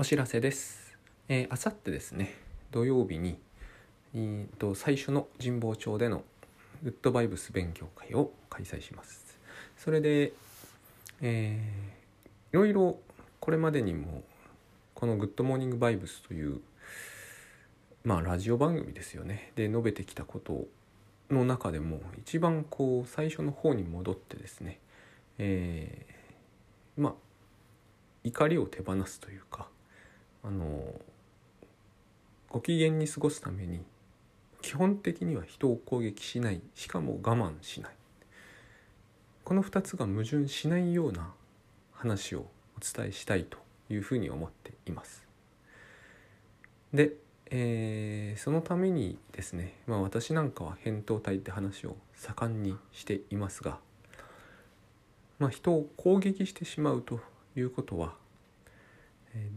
お知らせです。えー、あさってですね、土曜日に、えーと最初の神保町でのグッドバイブス勉強会を開催します。それで、えーいろいろこれまでにもこのグッドモーニングバイブスというまあラジオ番組ですよね。で述べてきたことの中でも一番こう最初の方に戻ってですね、えーまあ怒りを手放すというかあのご機嫌に過ごすために基本的には人を攻撃しないしかも我慢しないこの2つが矛盾しないような話をお伝えしたいというふうに思っています。で、えーそのためにですね、まあ、私なんかは扁桃体って話を盛んにしていますが、まあ、人を攻撃してしまうということは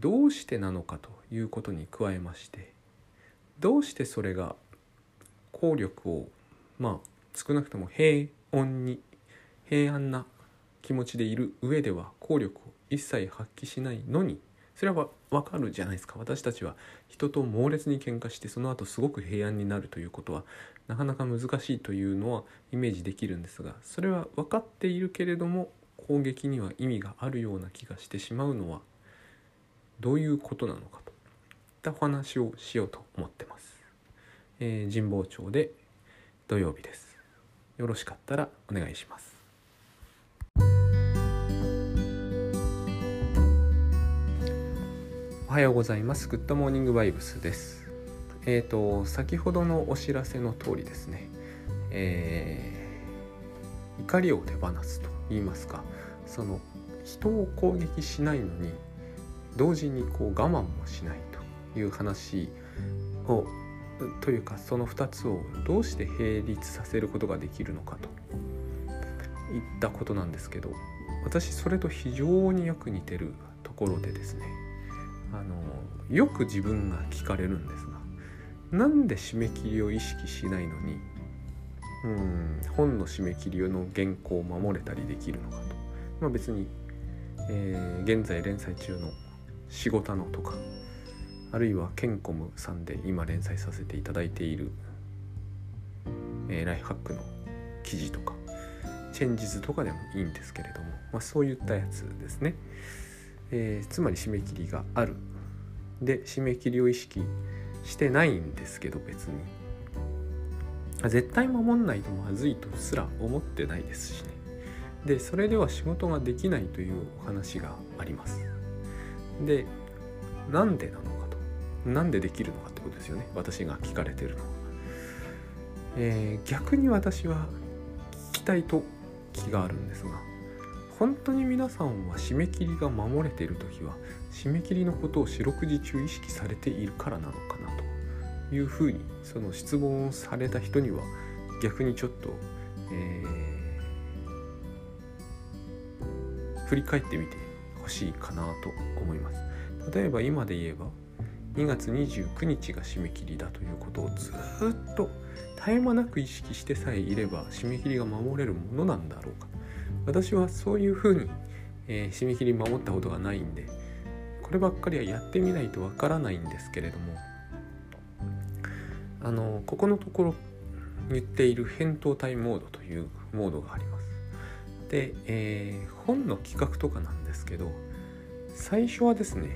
どうしてなのかということに加えましてどうしてそれが効力をまあ少なくとも平穏に平安な気持ちでいる上では効力を一切発揮しないのにそれはわかるじゃないですか。私たちは人と猛烈に喧嘩してその後すごく平安になるということはなかなか難しいというのはイメージできるんですがそれは分かっているけれども攻撃には意味があるような気がしてしまうのはどういうことなのかといったお話をしようと思ってます、えー神保町で土曜日です。よろしかったらお願いします。おはようございます。グッドモーニングバイブスです。えっ、と先ほどのお知らせの通りですね。えー怒りを手放すと言いますかその人を攻撃しないのに同時にこう我慢もしないという話をというかその2つをどうして並立させることができるのかと。いったことなんですけど私それと非常によく似てるところでですねあのよく自分が聞かれるんですがなんで締め切りを意識しないのにうん本の締め切りの原稿を守れたりできるのかと。まあ別に、えー現在連載中の「仕事の」とかあるいはケンコムさんで今連載させていただいている、えーライフハックの記事とかチェンジズとかでもいいんですけれども、まあ、そういったやつですね、えーつまり締め切りがある。で締め切りを意識してないんですけど別に。絶対守んないとまずいとすら思ってないですしね。でそれでは仕事ができないというお話があります。でなんでなのかと。なんでできるのかってことですよね。私が聞かれてるのは、えー逆に私は聞きたいと気があるんですが本当に皆さんは締め切りが守れている時は締め切りのことを四六時中意識されているからなのかなというふうにその質問をされた人には逆にちょっと、えー振り返ってみてほしいかなと思います。例えば今で言えば2月29日が締め切りだということをずっと絶え間なく意識してさえいれば締め切りが守れるものなんだろうか。私はそういうふうに、えー締め切り守ったことがないんでこればっかりはやってみないとわからないんですけれどもあのここのところ言っている扁桃体モードというモードがあります。で、えー本の企画とかなんですけど最初はですね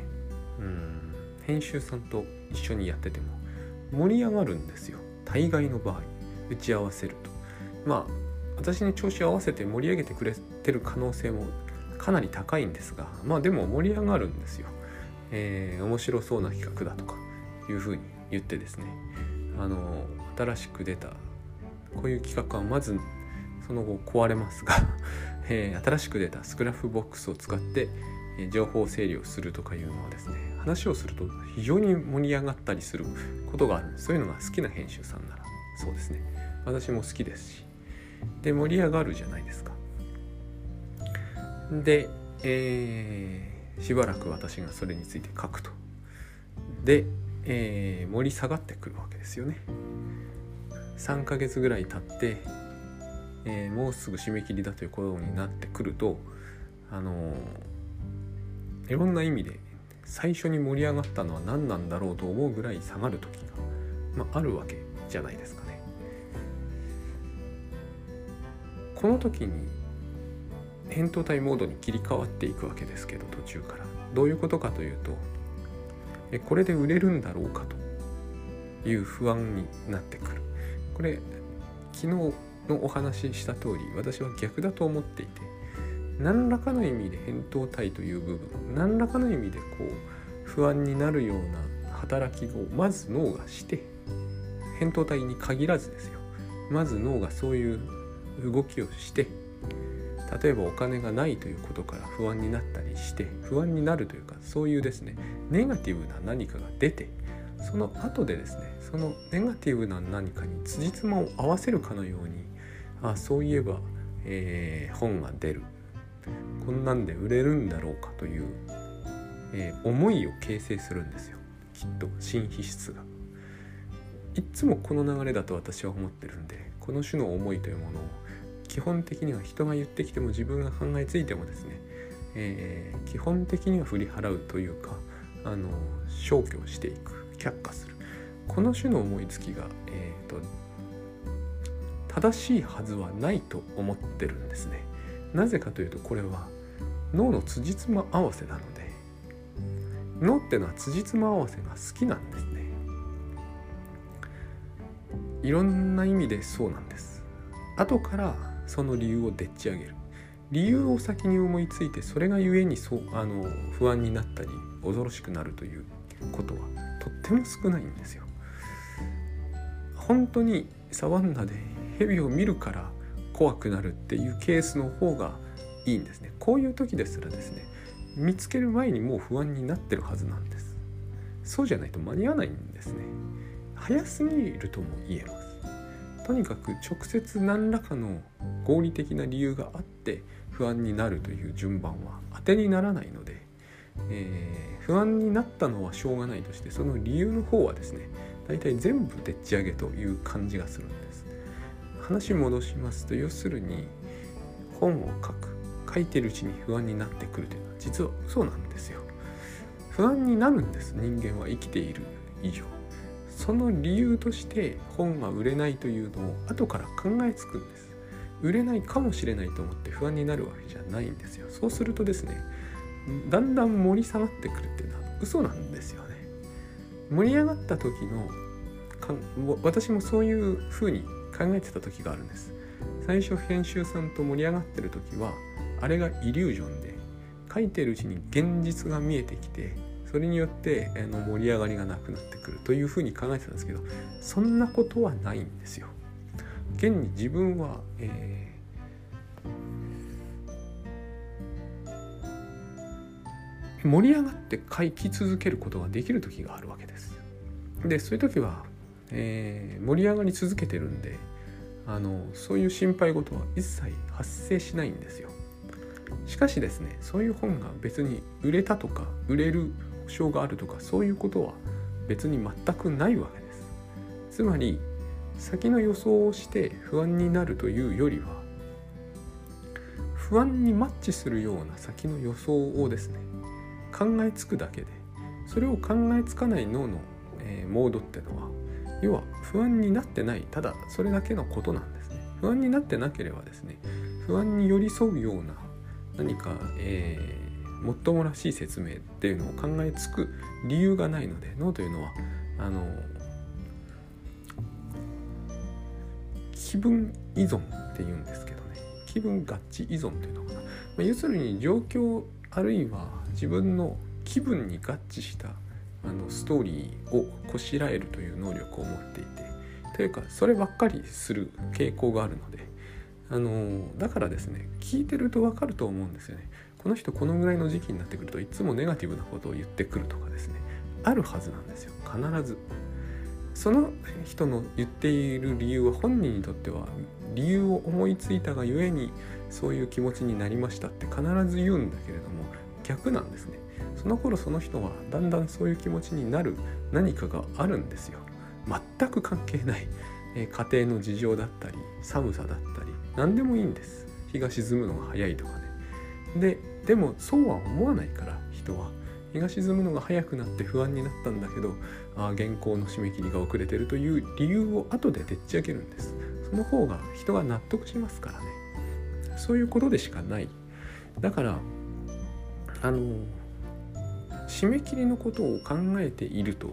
うん編集さんと一緒にやってても盛り上がるんですよ。大概の場合打ち合わせると。まあ私に調子合わせて盛り上げてくれてる可能性もかなり高いんですがまあでも盛り上がるんですよ、えー面白そうな企画だとかいうふうに言ってですねあの新しく出たこういう企画はまずその後壊れますが、えー新しく出たスクラップボックスを使って、えー情報整理をするとかいうのはですね話をすると非常に盛り上がったりすることがある。そういうのが好きな編集さんならそうですね。私も好きですし。で盛り上がるじゃないですか。で、えーしばらく私がそれについて書くと。で、えー盛り下がってくるわけですよね。3ヶ月ぐらい経って、えーもうすぐ締め切りだということになってくるとあのーいろんな意味で最初に盛り上がったのは何なんだろうと思うぐらい下がる時が、まあ、あるわけじゃないですかね。この時に扁桃体モードに切り替わっていくわけですけど途中からどういうことかというとえこれで売れるんだろうかという不安になってくるこれ昨日のお話しした通り私は逆だと思っていて何らかの意味で扁桃体という部分何らかの意味でこう不安になるような働きをまず脳がして扁桃体に限らずですよ。まず脳がそういう動きをして例えばお金がないということから不安になったりして不安になるというかそういうですねネガティブな何かが出てその後でですねそのネガティブな何かに辻褄を合わせるかのようにあそういえば、えー、本が出る。こんなんで売れるんだろうかという、えー、思いを形成するんですよ。きっと新皮質が。いつもこの流れだと私は思ってるんでこの種の思いというものを基本的には人が言ってきても自分が考えついてもですね、えー、基本的には振り払うというかあの消去していく却下する。この種の思いつきが、えーと、正しいはずはないと思ってるんですね。なぜかというとこれは脳の辻褄合わせなので脳ってのは辻褄合わせが好きなんですね。いろんな意味でそうなんです。後からその理由をでっち上げる。理由を先に思いついてそれがゆえにそうあの不安になったり恐ろしくなるということはとっても少ないんですよ。本当にサバンナで蛇を見るから怖くなるっていうケースの方がいいんですね。こういう時ですらですね見つける前にもう不安になってるはずなんです。そうじゃないと間に合わないんですね。早すぎるとも言えます。とにかく直接何らかの合理的な理由があって不安になるという順番は当てにならないので、えー、不安になったのはしょうがないとしてその理由の方はですね大体全部でっち上げという感じがするんです話戻しますと要するに本を書く書いてるうちに不安になってくるというのは実は嘘なんですよ。不安になるんです人間は生きている以上。その理由として本が売れないというのを後から考えつくんです。売れないかもしれないと思って不安になるわけじゃないんですよ。そうするとですねだんだん盛り下がってくるっていうのは嘘なんですよね。盛り上がった時のか私もそういう風に考えてた時があるんです最初編集さんと盛り上がってる時はあれがイリュージョンで書いてるうちに現実が見えてきてそれによってあの盛り上がりがなくなってくるというふうに考えてたんですけどそんなことはないんですよ。現に自分は、えー、盛り上がって書き続けることができる時があるわけです。でそういう時は、えー、盛り上がり続けてるんであのそういう心配事は一切発生しないんですよ。しかしですねそういう本が別に売れたとか売れる保証があるとかそういうことは別に全くないわけですつまり先の予想をして不安になるというよりは不安にマッチするような先の予想をですね考えつくだけでそれを考えつかない脳の、えー、モードってのは要は不安になってないただそれだけのことなんですね。不安になってなければですね不安に寄り添うような何か、えーもっともらしい説明っていうのを考えつく理由がないので脳というのはあの気分依存っていうんですけどね。気分合致依存というのかな、まあ、要するに状況あるいは自分の気分に合致したあのストーリーをこしらえるという能力を持っていてというかそればっかりする傾向があるのであのだからですね聞いてると分かると思うんですよね。この人このぐらいの時期になってくるといつもネガティブなことを言ってくるとかですねあるはずなんですよ。必ず。その人の言っている理由は本人にとっては理由を思いついたがゆえにそういう気持ちになりましたって必ず言うんだけれども逆なんですね。その頃その人はだんだんそういう気持ちになる何かがあるんですよ。全く関係ないえ家庭の事情だったり寒さだったり何でもいいんです。日が沈むのが早いとかね。ででもそうは思わないから人は。日が沈むのが早くなって不安になったんだけどあ原稿の締め切りが遅れてるという理由を後ででっち上げるんです。その方が人が納得しますからね。そういうことでしかない。だからあの締め切りのことを考えていると、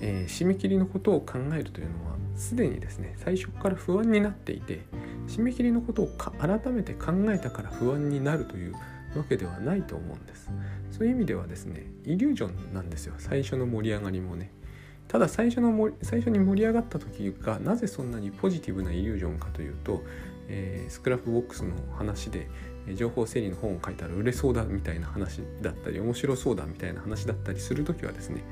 えー、締め切りのことを考えるというのはすでにですね最初から不安になっていて締め切りのことを改めて考えたから不安になるというわけではないと思うんです。そういう意味ではですねイリュージョンなんですよ最初の盛り上がりもね。ただ最初の最初に盛り上がった時がなぜそんなにポジティブなイリュージョンかというと、えー、スクラップボックスの話で情報整理の本を書いたら売れそうだみたいな話だったり面白そうだみたいな話だったりする時はですね、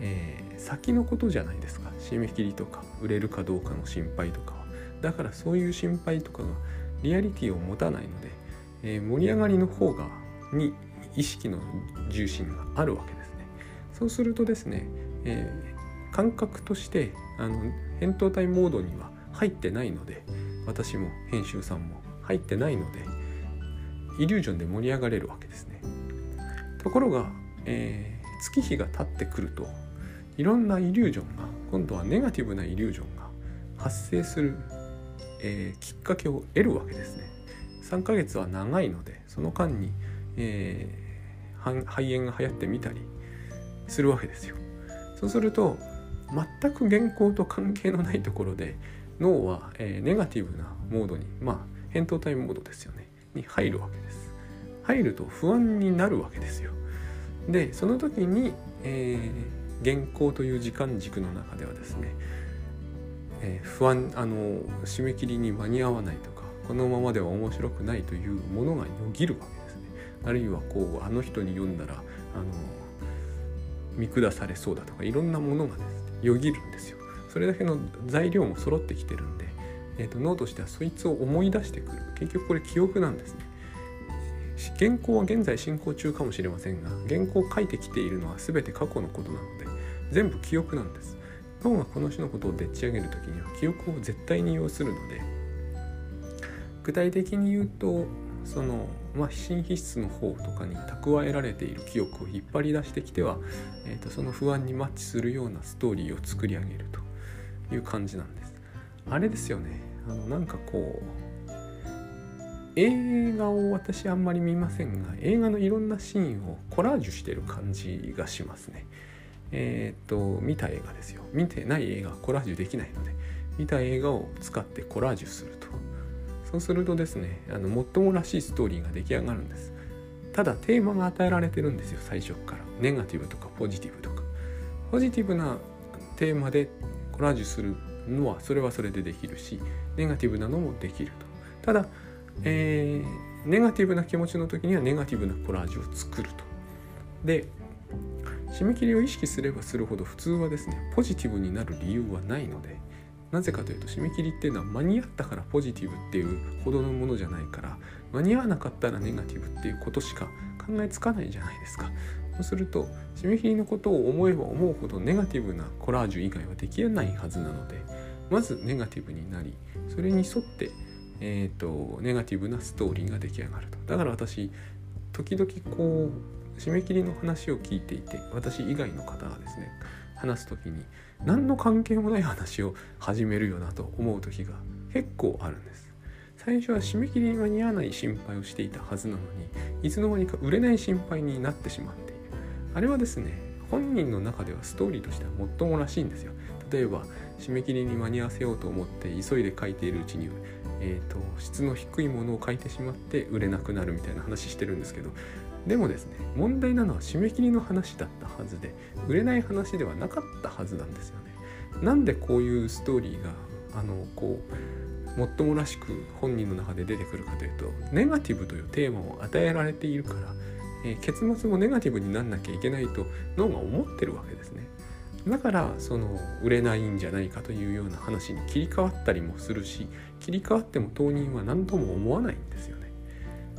えー、先のことじゃないですか。締め切りとか売れるかどうかの心配とかは。だからそういう心配とかがリアリティを持たないので、えー、盛り上がりの方がに意識の重心があるわけですね。そうするとですね、えー、感覚としてあの扁桃体モードには入ってないので私も編集さんも入ってないのでイリュージョンで盛り上がれるわけですね。ところが、えー、月日が経ってくるといろんなイリュージョンが今度はネガティブなイリュージョンが発生する、えー、きっかけを得るわけですね。3ヶ月は長いのでその間に、えー、肺炎が流行ってみたりするわけですよ。そうすると全く原稿と関係のないところで脳は、えー、ネガティブなモードにまあ扁桃体モードですよね。に入るわけです。入ると不安になるわけですよ。でその時に、えー、原稿という時間軸の中ではですね、えー、不安あの締め切りに間に合わないとかこのままでは面白くないというものがよぎるわけですね。あるいはこうあの人に読んだらあの見下されそうだとかいろんなものがですねよぎるんですよ。それだけの材料も揃ってきてるんでえーと、脳としてはそいつを思い出してくる。結局これ記憶なんですね。原稿は現在進行中かもしれませんが原稿を書いてきているのは全て過去のことなので全部記憶なんです。脳がこの種のことをでっち上げる時には記憶を絶対に要するので具体的に言うとその、まあ、心皮質の方とかに蓄えられている記憶を引っ張り出してきては、えーとその不安にマッチするようなストーリーを作り上げるという感じなんです。あれですよね。あのなんかこう映画を私あんまり見ませんが映画のいろんなシーンをコラージュしてる感じがしますね。えっ、と見た映画ですよ。見てない映画コラージュできないので見た映画を使ってコラージュすると。そうするとですねあの最もらしいストーリーが出来上がるんです。ただテーマが与えられてるんですよ最初から。ネガティブとかポジティブとか。ポジティブなテーマでコラージュするのはそれはそれでできるしネガティブなのもできると。ただ、えー、ネガティブな気持ちの時にはネガティブなコラージュを作ると。で締め切りを意識すればするほど普通はですねポジティブになる理由はないのでなぜかというと締め切りっていうのは間に合ったからポジティブっていうほどのものじゃないから間に合わなかったらネガティブっていうことしか考えつかないじゃないですか。そうすると締め切りのことを思えば思うほどネガティブなコラージュ以外はできないはずなのでまずネガティブになりそれに沿って、えーと、ネガティブなストーリーが出来上がると。だから私時々こう締め切りの話を聞いていて私以外の方がですね話す時に何の関係もない話を始めるよなと思う時が結構あるんです。最初は締め切りに間に合わない心配をしていたはずなのにいつの間にか売れない心配になってしまってあれはですね本人の中ではストーリーとしてはもっともらしいんですよ例えば締め切りに間に合わせようと思って急いで書いているうちに、えーと、質の低いものを書いてしまって売れなくなるみたいな話してるんですけどでもですね問題なのは締め切りの話だったはずで売れない話ではなかったはずなんですよね。なんでこういうストーリーがあのこうもっともらしく本人の中で出てくるかというとネガティブというテーマを与えられているから、えー、結末もネガティブになんなきゃいけないと脳が思ってるわけですね。だからその売れないんじゃないかというような話に切り替わったりもするし切り替わっても当人は何とも思わないんですよね。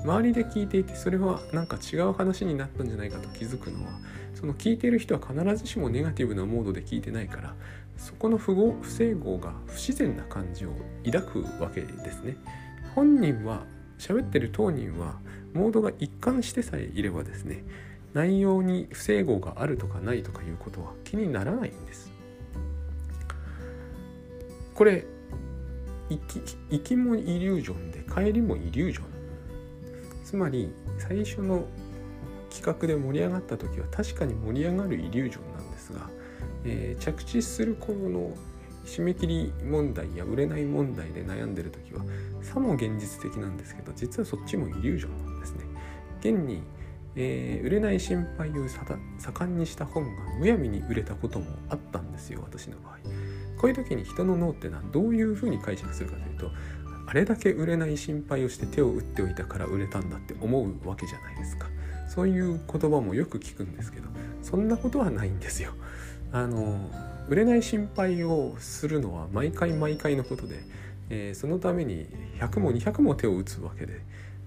周りで聞いていてそれはなんか違う話になったんじゃないかと気づくのはその聞いている人は必ずしもネガティブなモードで聞いてないからそこの不合不整合が不自然な感じを抱くわけですね。本人は喋ってる当人はモードが一貫してさえいればですね内容に不整合があるとかないとかいうことは気にならないんです。これ行き行きもイリュージョンで帰りもイリュージョン。つまり最初の企画で盛り上がった時は確かに盛り上がるイリュージョンなんですが、えー、着地する頃の締め切り問題や売れない問題で悩んでる時はさも現実的なんですけど実はそっちもイリュージョンなんですね。現に、えー、売れない心配を盛んにした本がむやみに売れたこともあったんですよ私の場合。こういう時に人の脳ってのはどういうふうに解釈するかというとあれだけ売れない心配をして手を打っておいたから売れたんだって思うわけじゃないですか。そういう言葉もよく聞くんですけどそんなことはないんですよ。あの売れない心配をするのは毎回毎回のことで、えー、そのために100も200も手を打つわけで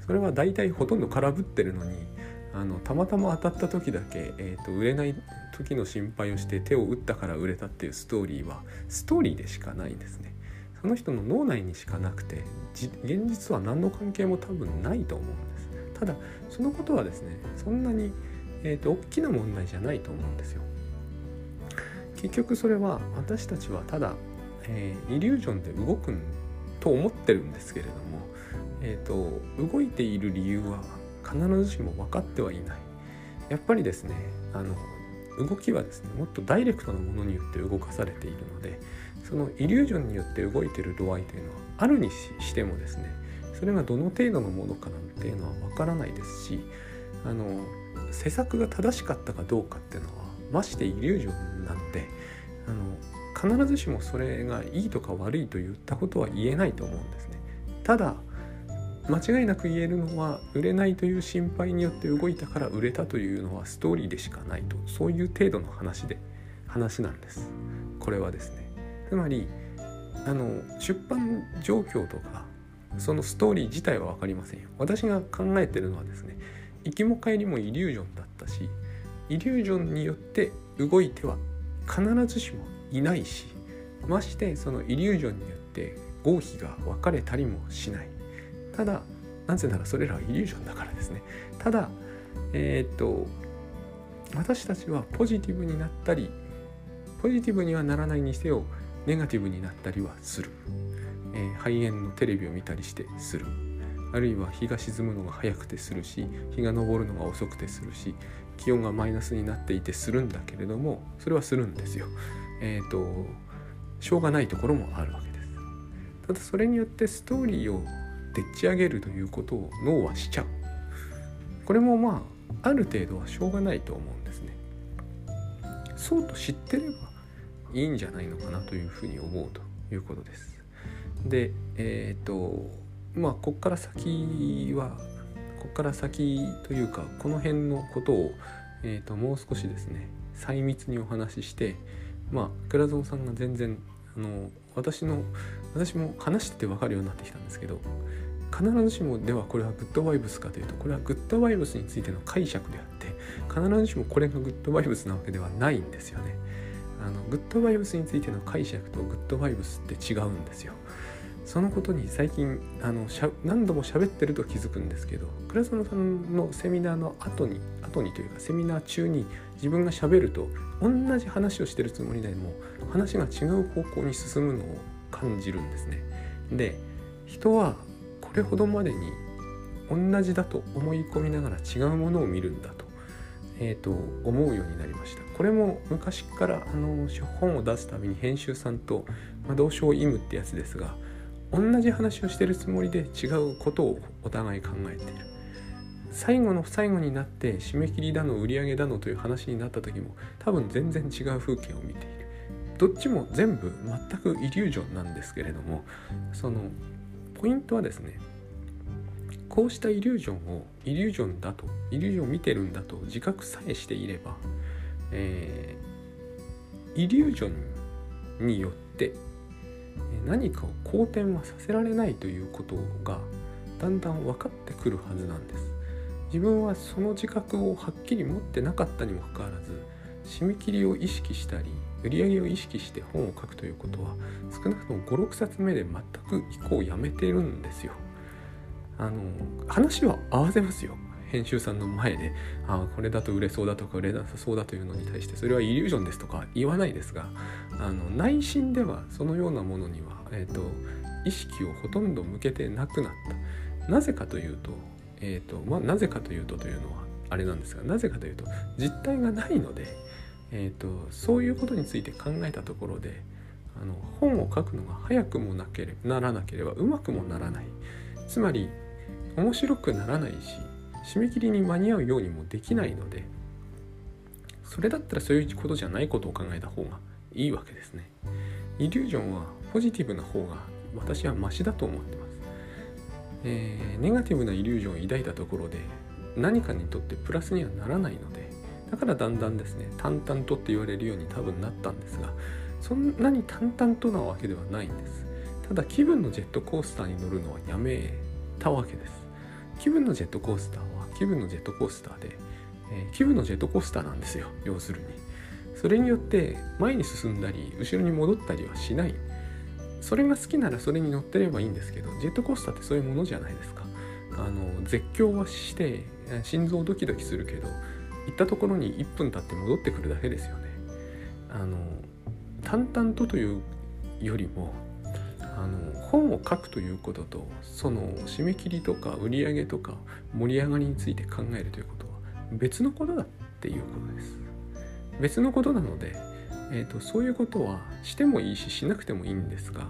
それは大体ほとんど空振ってるのにあのたまたま当たった時だけ、えーと、売れない時の心配をして手を打ったから売れたっていうストーリーはストーリーでしかないんですね。その人の脳内にしかなくて現実は何の関係も多分ないと思うんです。ただそのことはですねそんなに、えーと大きな問題じゃないと思うんですよ。結局それは私たちはただ、えー、イリュージョンで動くと思ってるんですけれども、えーと、動いている理由は必ずしも分かってはいない。やっぱりですねあの動きはですねもっとダイレクトなものによって動かされているのでそのイリュージョンによって動いている度合いというのはあるにしてもですねそれがどの程度のものかなんていうのは分からないですしあの施策が正しかったかどうかっていうのはましてイリュージョンなのであの必ずしもそれがいいとか悪いと言ったことは言えないと思うんですね。ただ間違いなく言えるのは売れないという心配によって動いたから売れたというのはストーリーでしかないとそういう程度の話で話なんです。これはですね。つまりあの出版状況とかそのストーリー自体は分かりませんよ。私が考えてるのはですね行きも帰りもイリュージョンだったしイリュージョンによって動いては必ずしもいないしましてそのイリュージョンによって合否が分かれたりもしない。ただなぜならそれらはイリュージョンだからですね。ただえー、っと私たちはポジティブになったりポジティブにはならないにせよネガティブになったりはする、えー、肺炎のテレビを見たりしてする。あるいは日が沈むのが早くてするし日が昇るのが遅くてするし気温がマイナスになっていてするんだけれどもそれはするんですよ。えっ、ー、としょうがないところもあるわけです。ただそれによってストーリーをでっち上げるということを脳はしちゃう。これもまあある程度はしょうがないと思うんですね。そうと知ってればいいんじゃないのかなというふうに思うということです。でえっ、ー、とまあこっから先はここから先というかこの辺のことを、えーと、もう少しですね細密にお話ししてまあ倉蔵さんが全然あの私の私も話してて分かるようになってきたんですけど必ずしもではこれはグッドバイブスかというとこれはグッドバイブスについての解釈であって必ずしもこれがグッドバイブスなわけではないんですよね。あのグッドバイブスについての解釈とグッドバイブスって違うんですよ。そのことに最近あのしゃ何度も喋ってると気づくんですけど倉園さんのセミナーの後に後にというかセミナー中に自分がしゃべると同じ話をしてるつもりでも話が違う方向に進むのを感じるんですね。で人はこれほどまでに同じだと思い込みながら違うものを見るんだと,、えーと、思うようになりました。これも昔からあの本を出すたびに編集さんと、まあ、同床異夢ってやつですが同じ話をしてるつもりで違うことをお互い考えてる。最後の最後になって締め切りだの売り上げだのという話になった時も多分全然違う風景を見ている。どっちも全部全くイリュージョンなんですけれどもそのポイントはですねこうしたイリュージョンをイリュージョンだとイリュージョンを見てるんだと自覚さえしていれば、えー、イリュージョンによって何かを好転はさせられないということがだんだん分かってくるはずなんです。自分はその自覚をはっきり持ってなかったにもかかわらず締め切りを意識したり売り上げを意識して本を書くということは少なくとも56冊目で全く以降やめてるんですよ。あの話は合わせますよ。編集さんの前であこれだと売れそうだとか売れなさそうだというのに対してそれはイリュージョンですとか言わないですがあの内心ではそのようなものには、えーと、意識をほとんど向けてなくなった。なぜかというと,、えーとまあ、なぜかというとというのはあれなんですがなぜかというと実態がないので、えーと、そういうことについて考えたところであの本を書くのが早くもなけれならなければうまくもならない。つまり面白くならないし締め切りに間に合うようにもできないのでそれだったらそういうことじゃないことを考えた方がいいわけですね。イリュージョンはポジティブな方が私はマシだと思ってます、えー、ネガティブなイリュージョンを抱いたところで何かにとってプラスにはならないのでだからだんだんですね淡々とって言われるように多分なったんですがそんなに淡々となわけではないんです。ただ気分のジェットコースターに乗るのはやめたわけです。気分のジェットコースターは気分のジェットコースターで、えー、気分のジェットコースターなんですよ要するに。それによって前に進んだり後ろに戻ったりはしない。それが好きならそれに乗ってればいいんですけどジェットコースターってそういうものじゃないですか。あの絶叫はして心臓ドキドキするけど行ったところに1分経って戻ってくるだけですよね。あの淡々とというよりもあの本を書くということとその締め切りとか売り上げとか盛り上がりについて考えるということは別のことだっていうことです。別のことなので、えーと、そういうことはしてもいいししなくてもいいんですが、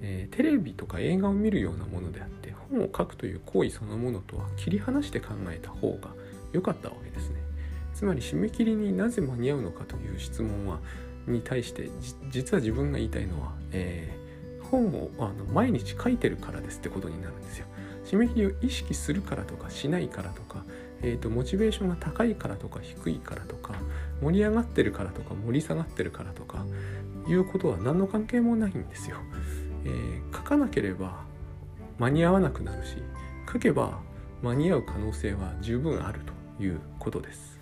えー、テレビとか映画を見るようなものであって本を書くという行為そのものとは切り離して考えた方が良かったわけですね。つまり締め切りになぜ間に合うのかという質問はに対して実は自分が言いたいのは、えー本をあの毎日書いてるからですってことになるんですよ。締め切りを意識するからとかしないからとか、えーと、モチベーションが高いからとか低いからとか盛り上がってるからとか盛り下がってるからとかいうことは何の関係もないんですよ。えー、書かなければ間に合わなくなるし書けば間に合う可能性は十分あるということです。